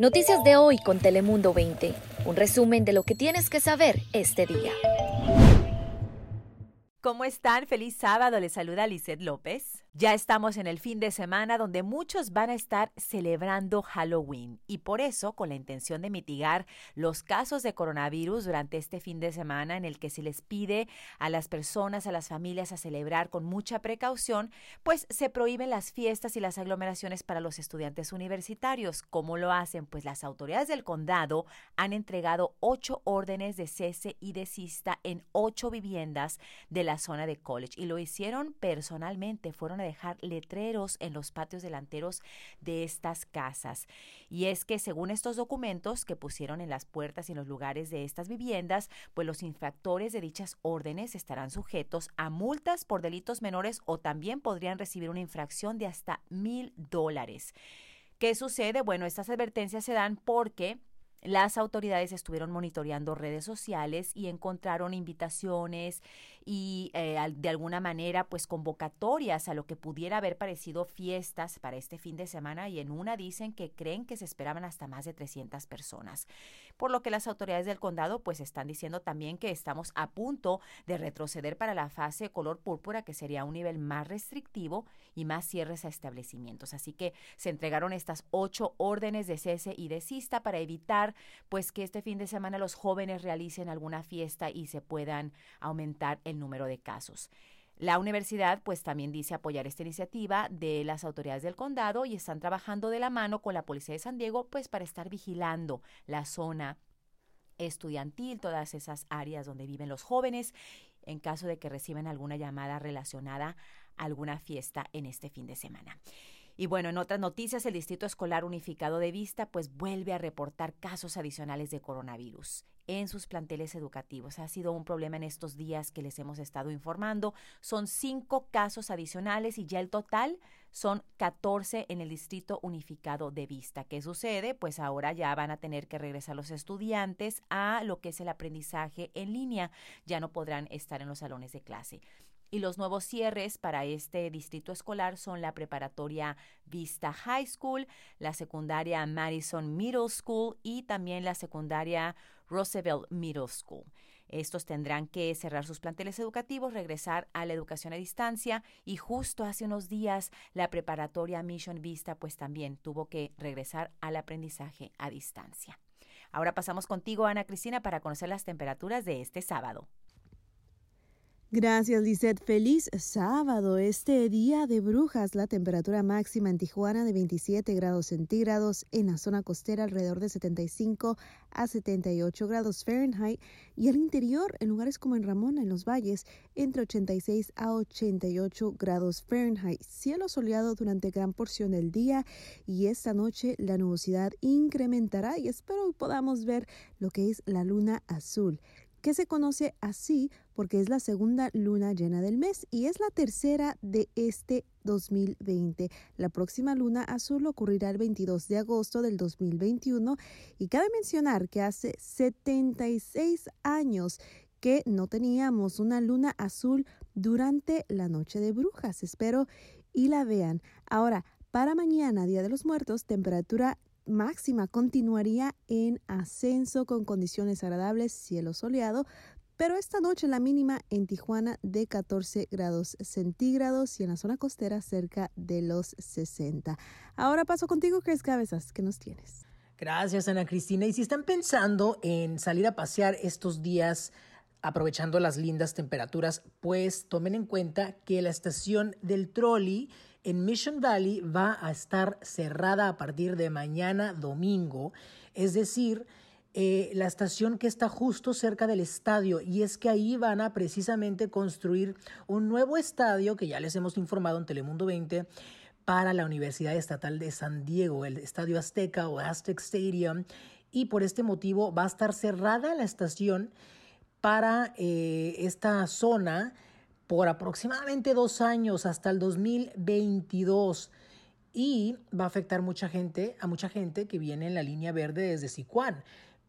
Noticias de hoy con Telemundo 20. Un resumen de lo que tienes que saber este día. ¿Cómo están? Feliz sábado. Les saluda Lizeth López. Ya estamos en el fin de semana donde muchos van a estar celebrando Halloween y por eso, con la intención de mitigar los casos de coronavirus durante este fin de semana en el que se les pide a las personas, a las familias a celebrar con mucha precaución, pues se prohíben las fiestas y las aglomeraciones para los estudiantes universitarios. ¿Cómo lo hacen? Pues las autoridades del condado han entregado ocho órdenes de cese y desista en ocho viviendas de la zona de college y lo hicieron personalmente. Fueron dejar letreros en los patios delanteros de estas casas. Y es que según estos documentos que pusieron en las puertas y en los lugares de estas viviendas, pues los infractores de dichas órdenes estarán sujetos a multas por delitos menores o también podrían recibir una infracción de hasta mil dólares. ¿Qué sucede? Bueno, estas advertencias se dan porque las autoridades estuvieron monitoreando redes sociales y encontraron invitaciones y eh, de alguna manera pues convocatorias a lo que pudiera haber parecido fiestas para este fin de semana y en una dicen que creen que se esperaban hasta más de 300 personas. Por lo que las autoridades del condado pues están diciendo también que estamos a punto de retroceder para la fase color púrpura que sería un nivel más restrictivo y más cierres a establecimientos. Así que se entregaron estas ocho órdenes de cese y desista para evitar pues que este fin de semana los jóvenes realicen alguna fiesta y se puedan aumentar el número de casos. La universidad pues también dice apoyar esta iniciativa de las autoridades del condado y están trabajando de la mano con la policía de San Diego pues para estar vigilando la zona estudiantil, todas esas áreas donde viven los jóvenes en caso de que reciban alguna llamada relacionada a alguna fiesta en este fin de semana. Y bueno, en otras noticias, el Distrito Escolar Unificado de Vista pues vuelve a reportar casos adicionales de coronavirus en sus planteles educativos. Ha sido un problema en estos días que les hemos estado informando. Son cinco casos adicionales y ya el total son 14 en el Distrito Unificado de Vista. ¿Qué sucede? Pues ahora ya van a tener que regresar los estudiantes a lo que es el aprendizaje en línea. Ya no podrán estar en los salones de clase. Y los nuevos cierres para este distrito escolar son la preparatoria Vista High School, la secundaria Madison Middle School y también la secundaria Roosevelt Middle School. Estos tendrán que cerrar sus planteles educativos, regresar a la educación a distancia y justo hace unos días la preparatoria Mission Vista pues también tuvo que regresar al aprendizaje a distancia. Ahora pasamos contigo, Ana Cristina, para conocer las temperaturas de este sábado. Gracias, Lizeth. Feliz sábado. Este día de brujas, la temperatura máxima en Tijuana de 27 grados centígrados, en la zona costera alrededor de 75 a 78 grados Fahrenheit y al interior, en lugares como en Ramona, en los valles, entre 86 a 88 grados Fahrenheit. Cielo soleado durante gran porción del día y esta noche la nubosidad incrementará y espero podamos ver lo que es la luna azul que se conoce así porque es la segunda luna llena del mes y es la tercera de este 2020. La próxima luna azul ocurrirá el 22 de agosto del 2021 y cabe mencionar que hace 76 años que no teníamos una luna azul durante la noche de brujas. Espero y la vean. Ahora, para mañana, Día de los Muertos, temperatura máxima continuaría en ascenso con condiciones agradables, cielo soleado, pero esta noche la mínima en Tijuana de 14 grados centígrados y en la zona costera cerca de los 60. Ahora paso contigo, Chris Cabezas, ¿qué nos tienes? Gracias, Ana Cristina. Y si están pensando en salir a pasear estos días, aprovechando las lindas temperaturas, pues tomen en cuenta que la estación del trolley en Mission Valley va a estar cerrada a partir de mañana domingo, es decir, eh, la estación que está justo cerca del estadio. Y es que ahí van a precisamente construir un nuevo estadio que ya les hemos informado en Telemundo 20 para la Universidad Estatal de San Diego, el Estadio Azteca o Aztec Stadium. Y por este motivo va a estar cerrada la estación para eh, esta zona por aproximadamente dos años hasta el 2022 y va a afectar mucha gente, a mucha gente que viene en la línea verde desde Sicuán,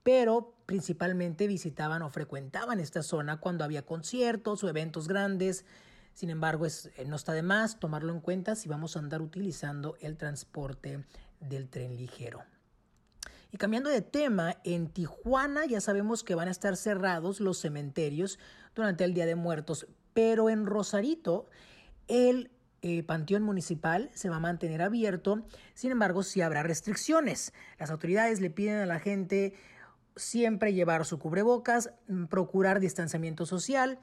pero principalmente visitaban o frecuentaban esta zona cuando había conciertos o eventos grandes. Sin embargo, es, eh, no está de más tomarlo en cuenta si vamos a andar utilizando el transporte del tren ligero. Y cambiando de tema, en Tijuana ya sabemos que van a estar cerrados los cementerios durante el Día de Muertos, pero en Rosarito el eh, Panteón Municipal se va a mantener abierto, sin embargo sí habrá restricciones. Las autoridades le piden a la gente siempre llevar su cubrebocas, mm, procurar distanciamiento social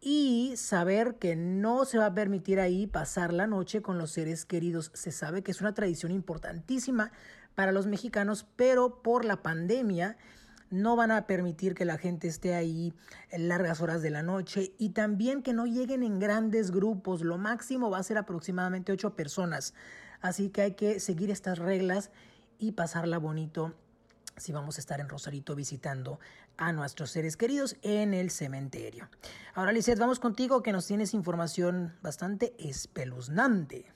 y saber que no se va a permitir ahí pasar la noche con los seres queridos. Se sabe que es una tradición importantísima para los mexicanos, pero por la pandemia no van a permitir que la gente esté ahí en largas horas de la noche y también que no lleguen en grandes grupos. Lo máximo va a ser aproximadamente ocho personas. Así que hay que seguir estas reglas y pasarla bonito si vamos a estar en Rosarito visitando a nuestros seres queridos en el cementerio. Ahora, Lizeth, vamos contigo que nos tienes información bastante espeluznante.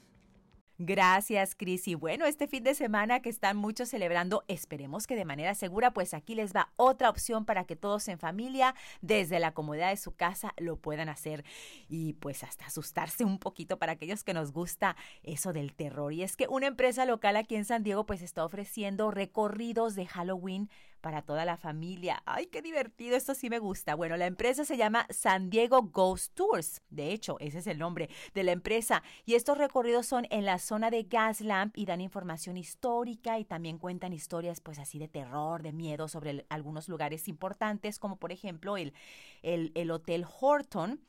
Gracias, Cris. Y bueno, este fin de semana que están muchos celebrando, esperemos que de manera segura, pues aquí les va otra opción para que todos en familia, desde la comodidad de su casa, lo puedan hacer. Y pues hasta asustarse un poquito para aquellos que nos gusta eso del terror. Y es que una empresa local aquí en San Diego, pues está ofreciendo recorridos de Halloween para toda la familia. ¡Ay, qué divertido! Esto sí me gusta. Bueno, la empresa se llama San Diego Ghost Tours. De hecho, ese es el nombre de la empresa. Y estos recorridos son en la zona de Gaslamp y dan información histórica y también cuentan historias pues así de terror, de miedo sobre algunos lugares importantes, como por ejemplo el, el, el Hotel Horton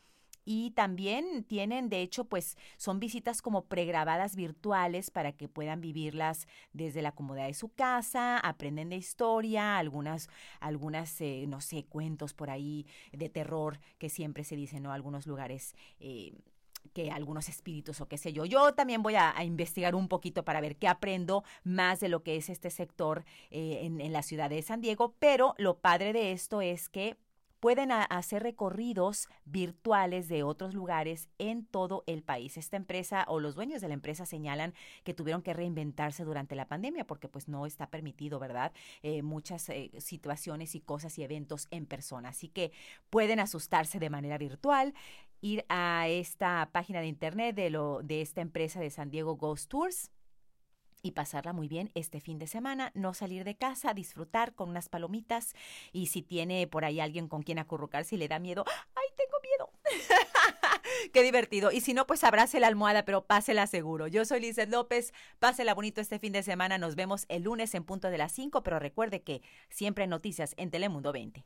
y también tienen, de hecho, pues son visitas como pregrabadas virtuales para que puedan vivirlas desde la comodidad de su casa, aprenden de historia, algunas, algunas, eh, no sé, cuentos por ahí de terror que siempre se dicen, ¿no? Algunos lugares. Eh, que algunos espíritus o qué sé yo. Yo también voy a, investigar un poquito para ver qué aprendo más de lo que es este sector eh, en, en la ciudad de San Diego, pero lo padre de esto es que pueden hacer recorridos virtuales de otros lugares en todo el país. Esta empresa o los dueños de la empresa señalan que tuvieron que reinventarse durante la pandemia porque pues no está permitido, ¿verdad? Eh, muchas eh, situaciones y cosas y eventos en persona. Así que pueden asustarse de manera virtual ir a esta página de internet de, lo, de esta empresa de San Diego Ghost Tours y pasarla muy bien este fin de semana, no salir de casa, disfrutar con unas palomitas y si tiene por ahí alguien con quien acurrucarse y le da miedo, ¡ay, tengo miedo! Qué divertido. Y si no, pues abrace la almohada, pero pásela seguro. Yo soy Lizeth López. Pásela bonito este fin de semana. Nos vemos el lunes en punto de las 5, pero recuerde que siempre hay noticias en Telemundo 20.